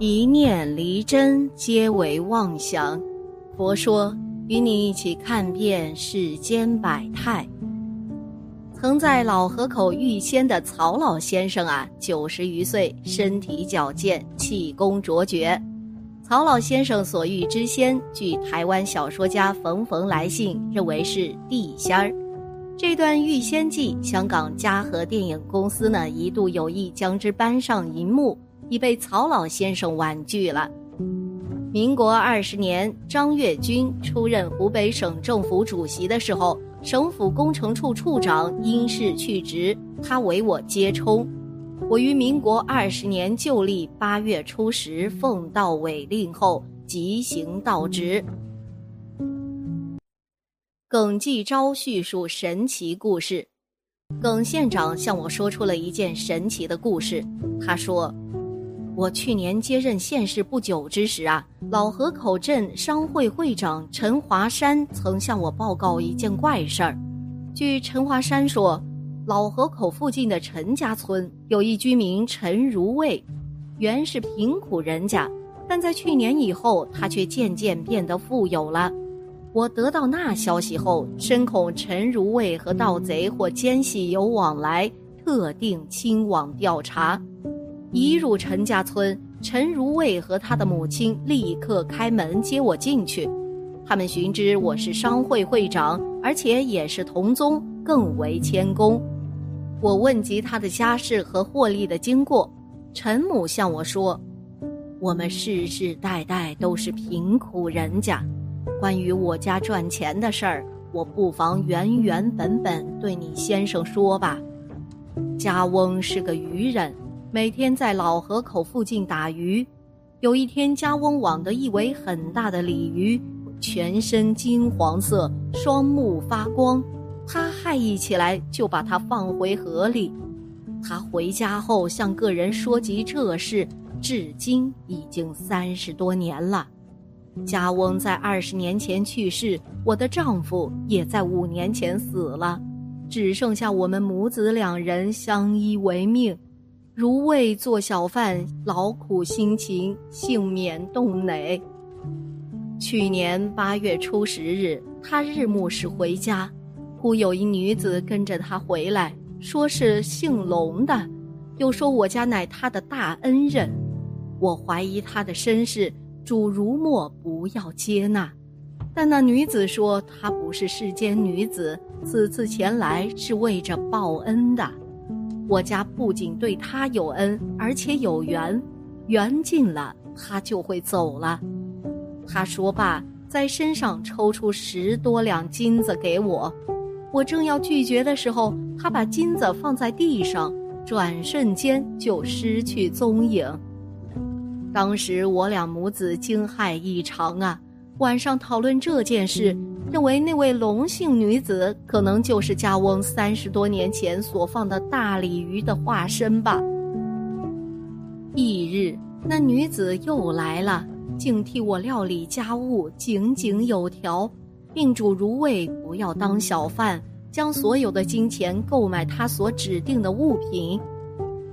一念离真，皆为妄想。佛说，与你一起看遍世间百态。曾在老河口遇仙的曹老先生啊，九十余岁，身体矫健，气功卓绝。曹老先生所遇之仙，据台湾小说家冯冯来信认为是地仙儿。这段遇仙记，香港嘉禾电影公司呢一度有意将之搬上银幕，已被曹老先生婉拒了。民国二十年，张月军出任湖北省政府主席的时候。省府工程处处长因事去职，他为我接充。我于民国二十年旧历八月初十奉到委令后，即行到职。耿继昭叙述神奇故事，耿县长向我说出了一件神奇的故事。他说。我去年接任县市不久之时啊，老河口镇商会会长陈华山曾向我报告一件怪事儿。据陈华山说，老河口附近的陈家村有一居民陈如卫，原是贫苦人家，但在去年以后，他却渐渐变得富有了。我得到那消息后，深恐陈如卫和盗贼或奸细有往来，特定亲往调查。一入陈家村，陈如卫和他的母亲立刻开门接我进去。他们寻知我是商会会长，而且也是同宗，更为谦恭。我问及他的家世和获利的经过，陈母向我说：“我们世世代代都是贫苦人家，关于我家赚钱的事儿，我不妨原原本本对你先生说吧。家翁是个渔人。”每天在老河口附近打鱼，有一天家翁网的一尾很大的鲤鱼，全身金黄色，双目发光。他害意起来，就把它放回河里。他回家后向个人说及这事，至今已经三十多年了。家翁在二十年前去世，我的丈夫也在五年前死了，只剩下我们母子两人相依为命。如为做小贩，劳苦辛勤，幸免冻馁。去年八月初十日，他日暮时回家，忽有一女子跟着他回来，说是姓龙的，又说我家乃他的大恩人。我怀疑他的身世，主如莫不要接纳。但那女子说，她不是世间女子，此次前来是为着报恩的。我家不仅对他有恩，而且有缘，缘尽了，他就会走了。他说罢，在身上抽出十多两金子给我。我正要拒绝的时候，他把金子放在地上，转瞬间就失去踪影。当时我俩母子惊骇异常啊！晚上讨论这件事。认为那位龙姓女子可能就是家翁三十多年前所放的大鲤鱼的化身吧。翌日，那女子又来了，竟替我料理家务，井井有条，并嘱如卫不要当小贩，将所有的金钱购买他所指定的物品。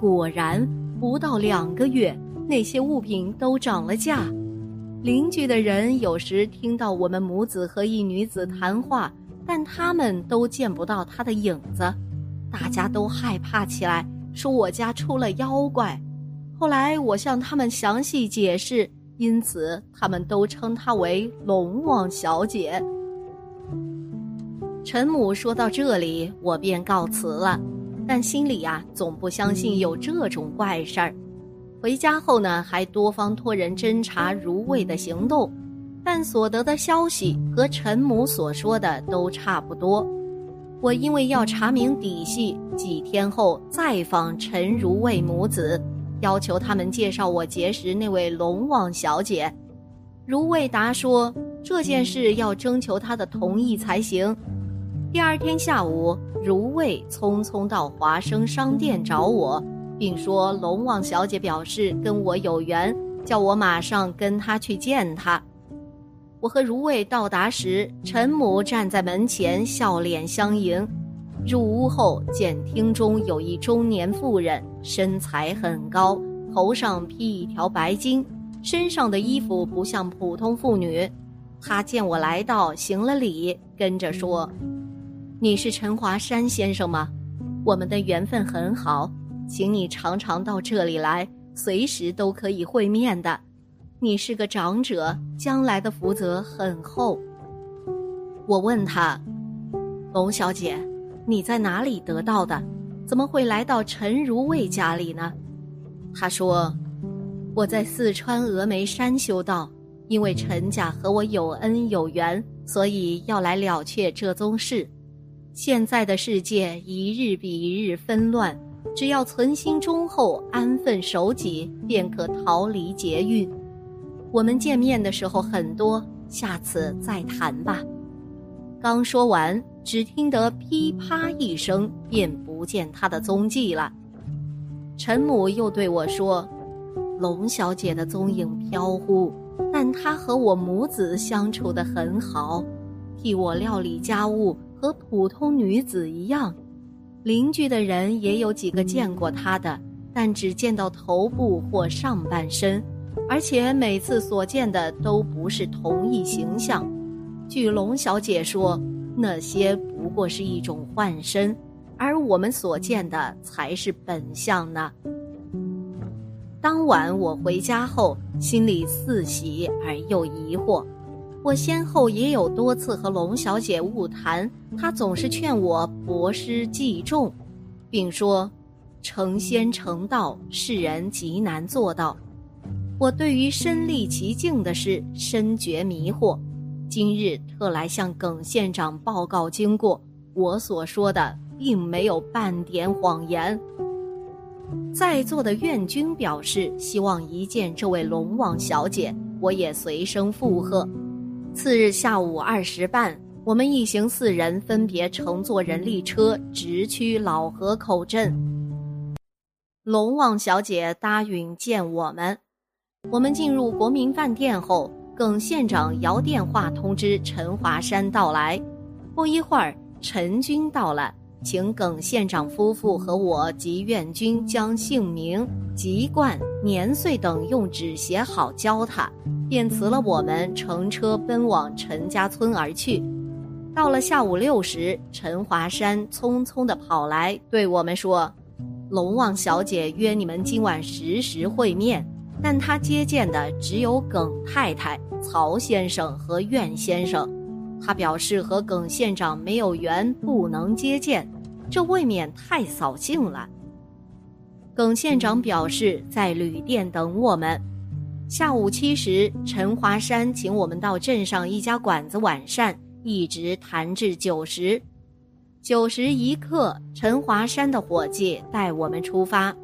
果然，不到两个月，那些物品都涨了价。邻居的人有时听到我们母子和一女子谈话，但他们都见不到她的影子，大家都害怕起来，说我家出了妖怪。后来我向他们详细解释，因此他们都称她为龙王小姐。陈母说到这里，我便告辞了，但心里呀，总不相信有这种怪事儿。回家后呢，还多方托人侦查如卫的行动，但所得的消息和陈母所说的都差不多。我因为要查明底细，几天后再访陈如卫母子，要求他们介绍我结识那位龙王小姐。如卫答说这件事要征求他的同意才行。第二天下午，如卫匆匆到华生商店找我。并说龙王小姐表示跟我有缘，叫我马上跟她去见她。我和如卫到达时，陈母站在门前笑脸相迎。入屋后，见厅中有一中年妇人，身材很高，头上披一条白巾，身上的衣服不像普通妇女。她见我来到，行了礼，跟着说：“你是陈华山先生吗？我们的缘分很好，请你常常到这里来，随时都可以会面的。你是个长者，将来的福泽很厚。”我问他：“龙小姐，你在哪里得到的？怎么会来到陈如蔚家里呢？”他说：“我在四川峨眉山修道，因为陈家和我有恩有缘，所以要来了却这宗事。现在的世界一日比一日纷乱，只要存心忠厚、安分守己，便可逃离劫运。我们见面的时候很多，下次再谈吧。”刚说完，只听得噼啪一声，便不见他的踪迹了。陈母又对我说：“龙小姐的踪影飘忽，但她和我母子相处的很好，替我料理家务，和普通女子一样。邻居的人也有几个见过他的，但只见到头部或上半身，而且每次所见的都不是同一形象。据龙小姐说，那些不过是一种幻身。”而我们所见的才是本相呢。当晚我回家后，心里似喜而又疑惑。我先后也有多次和龙小姐晤谈，她总是劝我博施济众，并说：“成仙成道，世人极难做到。”我对于身历其境的事深觉迷惑，今日特来向耿县长报告经过。我所说的。并没有半点谎言。在座的愿君表示希望一见这位龙王小姐，我也随声附和。次日下午二时半，我们一行四人分别乘坐人力车直趋老河口镇。龙王小姐答允见我们。我们进入国民饭店后，耿县长摇电话通知陈华山到来。不一会儿，陈军到了。请耿县长夫妇和我及院君将姓名、籍贯、年岁等用纸写好交他，便辞了我们，乘车奔往陈家村而去。到了下午六时，陈华山匆匆地跑来，对我们说：“龙王小姐约你们今晚十时会面，但她接见的只有耿太太、曹先生和苑先生。”他表示和耿县长没有缘，不能接见，这未免太扫兴了。耿县长表示在旅店等我们。下午七时，陈华山请我们到镇上一家馆子晚膳，一直谈至九时。九时一刻，陈华山的伙计带我们出发，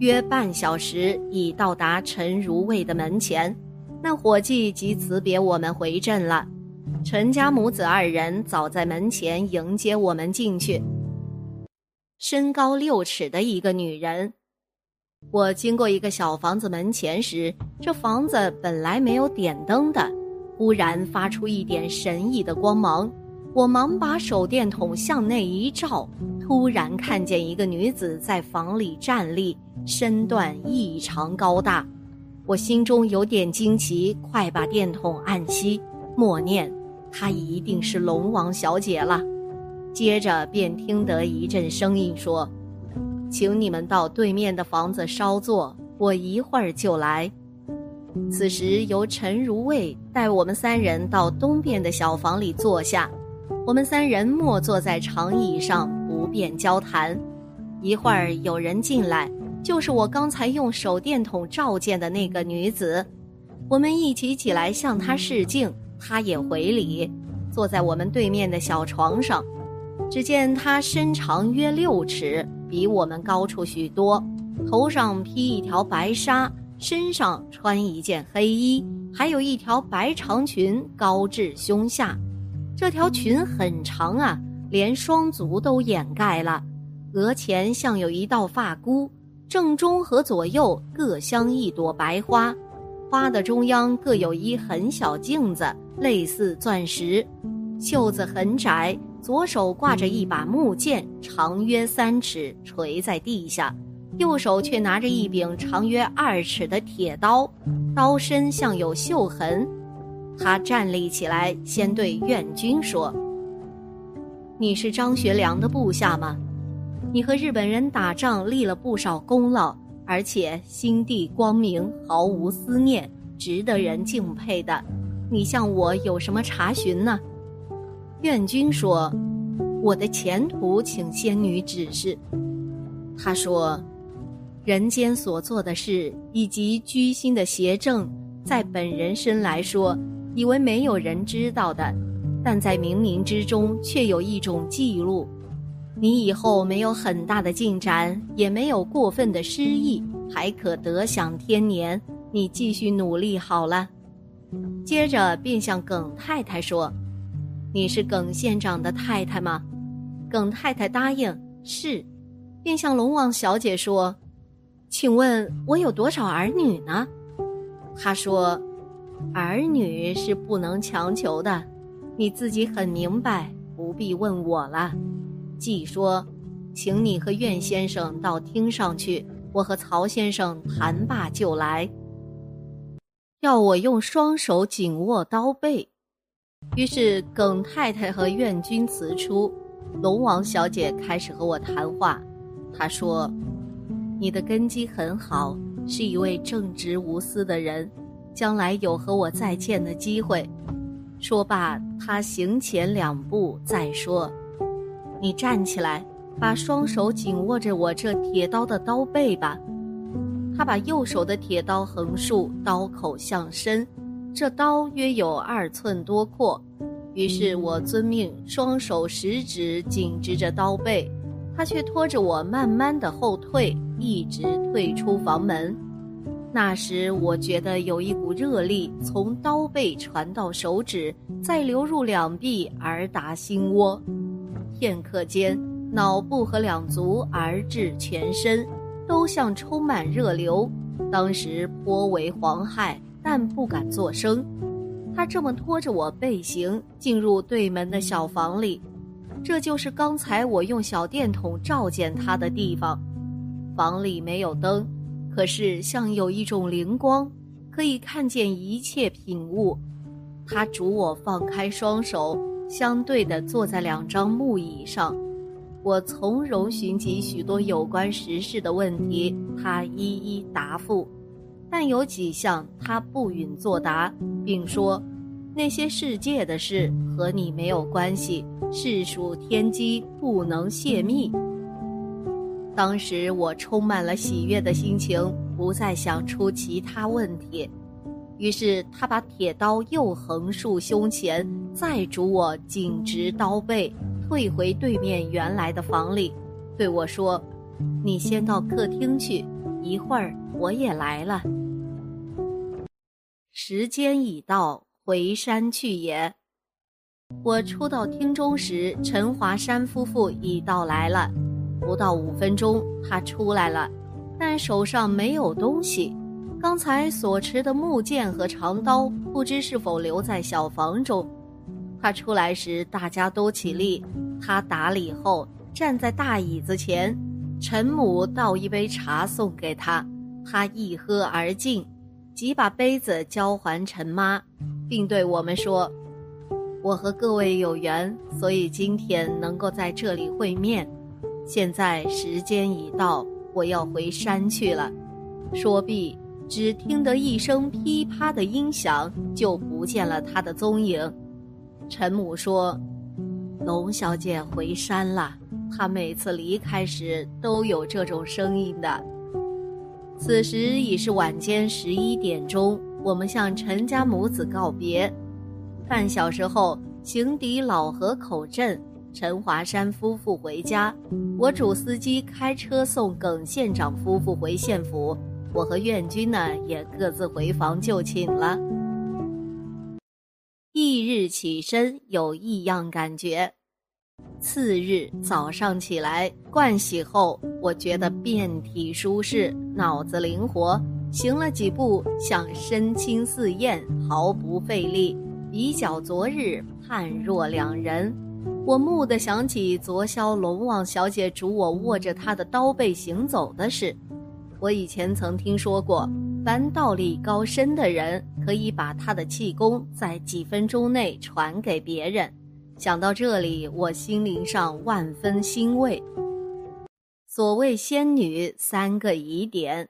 约半小时已到达陈如蔚的门前，那伙计即辞别我们回镇了。陈家母子二人早在门前迎接我们进去。身高六尺的一个女人，我经过一个小房子门前时，这房子本来没有点灯的，忽然发出一点神异的光芒。我忙把手电筒向内一照，突然看见一个女子在房里站立，身段异常高大。我心中有点惊奇，快把电筒按熄，默念。她一定是龙王小姐了，接着便听得一阵声音说：“请你们到对面的房子稍坐，我一会儿就来。”此时由陈如蔚带我们三人到东边的小房里坐下，我们三人默坐在长椅上，不便交谈。一会儿有人进来，就是我刚才用手电筒照见的那个女子，我们一起起来向她示敬。她也回礼，坐在我们对面的小床上。只见她身长约六尺，比我们高出许多，头上披一条白纱，身上穿一件黑衣，还有一条白长裙高至胸下。这条裙很长啊，连双足都掩盖了。额前像有一道发箍，正中和左右各镶一朵白花。花的中央各有一很小镜子，类似钻石。袖子很窄，左手挂着一把木剑，长约三尺，垂在地下。右手却拿着一柄长约二尺的铁刀，刀身像有锈痕。他站立起来，先对院军说：“你是张学良的部下吗？你和日本人打仗立了不少功劳，而且心地光明，毫无思念，值得人敬佩的。你向我有什么查询呢？”愿君说：“我的前途，请仙女指示。”他说。人间所做的事以及居心的邪正，在本人身来说，以为没有人知道的，但在冥冥之中却有一种记录。你以后没有很大的进展，也没有过分的失意，还可得享天年。你继续努力好了。接着便向耿太太说：“你是耿县长的太太吗？”耿太太答应是，便向龙王小姐说。请问我有多少儿女呢？他说：“儿女是不能强求的，你自己很明白，不必问我了。”即说：“请你和苑先生到厅上去，我和曹先生谈罢就来。”要我用双手紧握刀背，于是耿太太和愿君辞出，龙王小姐开始和我谈话。她说。你的根基很好，是一位正直无私的人，将来有和我再见的机会。说罢，他行前两步再说：“你站起来，把双手紧握着我这铁刀的刀背吧。”他把右手的铁刀横竖，刀口向深，这刀约有二寸多阔。于是我遵命，双手食指紧执着刀背。他却拖着我慢慢的后退，一直退出房门。那时我觉得有一股热力从刀背传到手指，再流入两臂而达心窝。片刻间，脑部和两足而至全身，都像充满热流。当时颇为惶骇，但不敢作声。他这么拖着我背行，进入对门的小房里。这就是刚才我用小电筒照见他的地方，房里没有灯，可是像有一种灵光，可以看见一切品物。他嘱我放开双手，相对的坐在两张木椅上，我从容寻及许多有关时事的问题，他一一答复，但有几项他不允作答，并说。那些世界的事和你没有关系，是属天机，不能泄密。当时我充满了喜悦的心情，不再想出其他问题。于是他把铁刀又横竖胸前，再嘱我紧直刀背，退回对面原来的房里，对我说：“你先到客厅去，一会儿我也来了。”时间已到。回山去也。我初到厅中时，陈华山夫妇已到来了。不到五分钟，他出来了，但手上没有东西。刚才所持的木剑和长刀，不知是否留在小房中。他出来时，大家都起立。他打礼后，站在大椅子前。陈母倒一杯茶送给他，他一喝而尽，即把杯子交还陈妈。并对我们说：“我和各位有缘，所以今天能够在这里会面。现在时间已到，我要回山去了。”说毕，只听得一声噼啪的音响，就不见了他的踪影。陈母说：“龙小姐回山了。她每次离开时都有这种声音的。”此时已是晚间十一点钟。我们向陈家母子告别，半小时后行抵老河口镇，陈华山夫妇回家，我主司机开车送耿县长夫妇回县府，我和院军呢也各自回房就寝了。翌日起身有异样感觉，次日早上起来盥洗后，我觉得遍体舒适，脑子灵活。行了几步，像身轻似燕，毫不费力，比较昨日判若两人。我蓦地想起昨宵龙王小姐嘱我握着她的刀背行走的事。我以前曾听说过，凡道力高深的人，可以把他的气功在几分钟内传给别人。想到这里，我心灵上万分欣慰。所谓仙女三个疑点：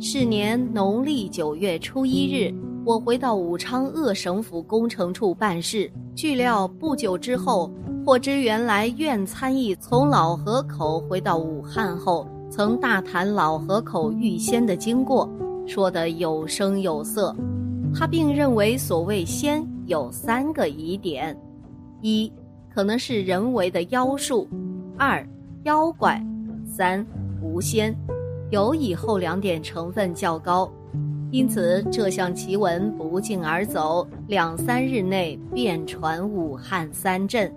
是年农历九月初一日，我回到武昌鄂省府工程处办事。据料不久之后，获知原来苑参议从老河口回到武汉后，曾大谈老河口遇仙的经过，说得有声有色。他并认为所谓仙有三个疑点。一，可能是人为的妖术；二，妖怪；三，狐仙，有以后两点成分较高，因此这项奇闻不胫而走，两三日内便传武汉三镇。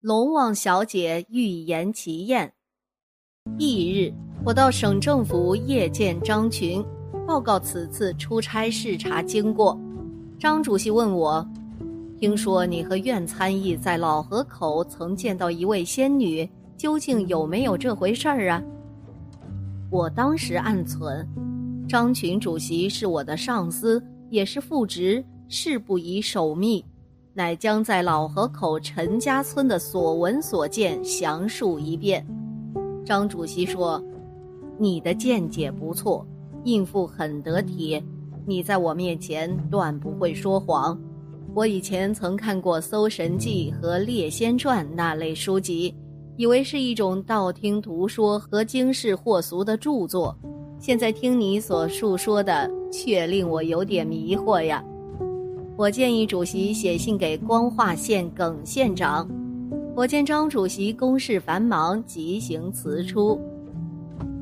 龙王小姐预言奇艳。翌日，我到省政府夜见张群，报告此次出差视察经过。张主席问我。听说你和苑参议在老河口曾见到一位仙女，究竟有没有这回事儿啊？我当时暗存，张群主席是我的上司，也是副职，事不宜守密，乃将在老河口陈家村的所闻所见详述一遍。张主席说：“你的见解不错，应付很得体，你在我面前断不会说谎。”我以前曾看过《搜神记》和《猎仙传》那类书籍，以为是一种道听途说和惊世惑俗的著作。现在听你所述说的，却令我有点迷惑呀。我建议主席写信给光化县耿县长。我见张主席公事繁忙，即行辞出。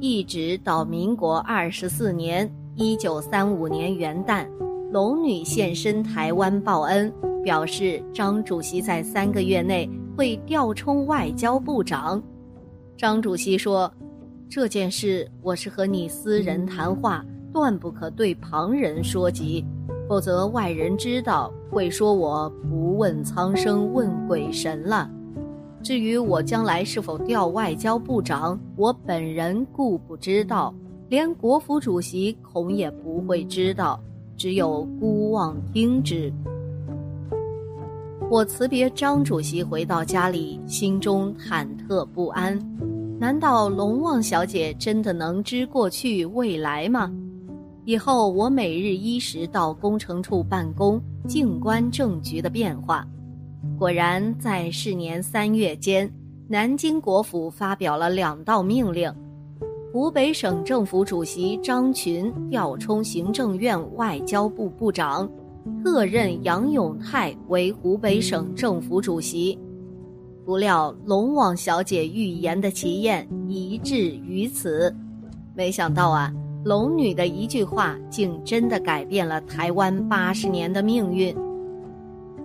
一直到民国二十四年（一九三五年）元旦。龙女现身台湾报恩，表示张主席在三个月内会调充外交部长。张主席说：“这件事我是和你私人谈话，断不可对旁人说及，否则外人知道会说我不问苍生问鬼神了。至于我将来是否调外交部长，我本人固不知道，连国府主席恐也不会知道。”只有孤望听之。我辞别张主席，回到家里，心中忐忑不安。难道龙旺小姐真的能知过去未来吗？以后我每日一时到工程处办公，静观政局的变化。果然，在是年三月间，南京国府发表了两道命令。湖北省政府主席张群调充行政院外交部部长，特任杨永泰为湖北省政府主席。不料龙王小姐预言的奇宴一至于此，没想到啊，龙女的一句话竟真的改变了台湾八十年的命运。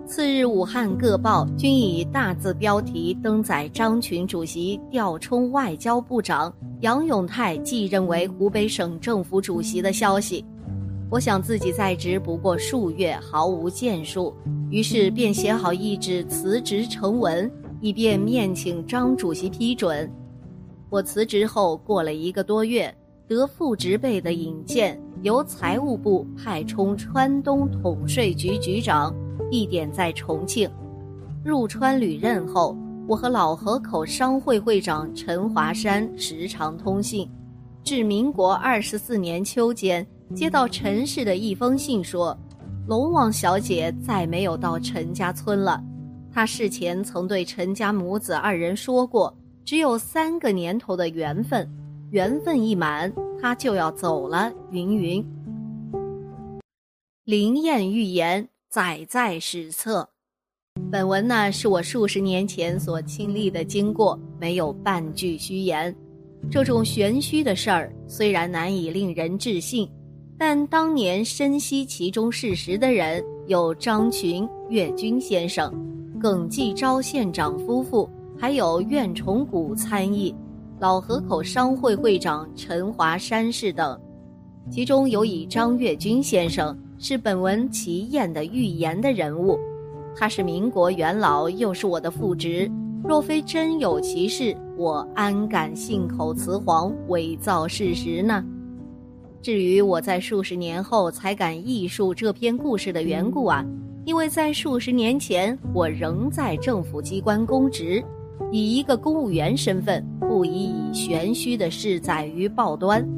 次日，武汉各报均以大字标题登载张群主席调充外交部长，杨永泰继任为湖北省政府主席的消息。我想自己在职不过数月，毫无建树，于是便写好一纸辞职呈文，以便面请张主席批准。我辞职后过了一个多月，得副职辈的引荐，由财务部派充川东统税局局长。地点在重庆。入川履任后，我和老河口商会会长陈华山时常通信。至民国二十四年秋间，接到陈氏的一封信，说龙王小姐再没有到陈家村了。他事前曾对陈家母子二人说过，只有三个年头的缘分，缘分一满，他就要走了。云云。灵验预言。载在史册。本文呢是我数十年前所亲历的经过，没有半句虚言。这种玄虚的事儿虽然难以令人置信，但当年深悉其中事实的人有张群、岳军先生、耿继昭县长夫妇，还有苑崇古参议、老河口商会会长陈华山氏等。其中有以张岳军先生。是本文奇艳的预言的人物，他是民国元老，又是我的父侄。若非真有其事，我安敢信口雌黄，伪造事实呢？至于我在数十年后才敢忆述这篇故事的缘故啊，因为在数十年前，我仍在政府机关公职，以一个公务员身份，不宜以玄虚的事载于报端，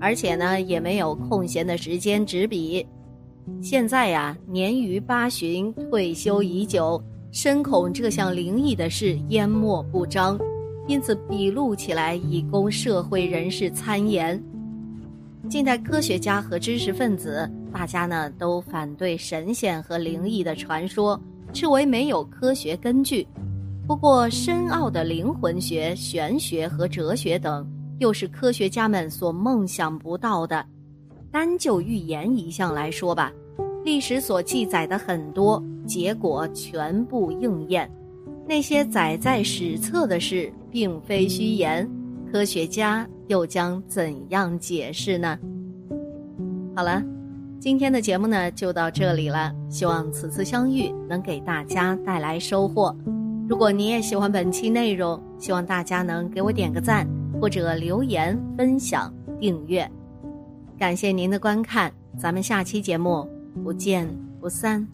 而且呢，也没有空闲的时间执笔。现在呀，年逾八旬，退休已久，深恐这项灵异的事淹没不彰，因此笔录起来以供社会人士参研。近代科学家和知识分子，大家呢都反对神仙和灵异的传说，视为没有科学根据。不过，深奥的灵魂学、玄学和哲学等，又是科学家们所梦想不到的。单就预言一项来说吧，历史所记载的很多结果全部应验。那些载在史册的事，并非虚言。科学家又将怎样解释呢？好了，今天的节目呢就到这里了。希望此次相遇能给大家带来收获。如果你也喜欢本期内容，希望大家能给我点个赞，或者留言、分享、订阅。感谢您的观看，咱们下期节目不见不散。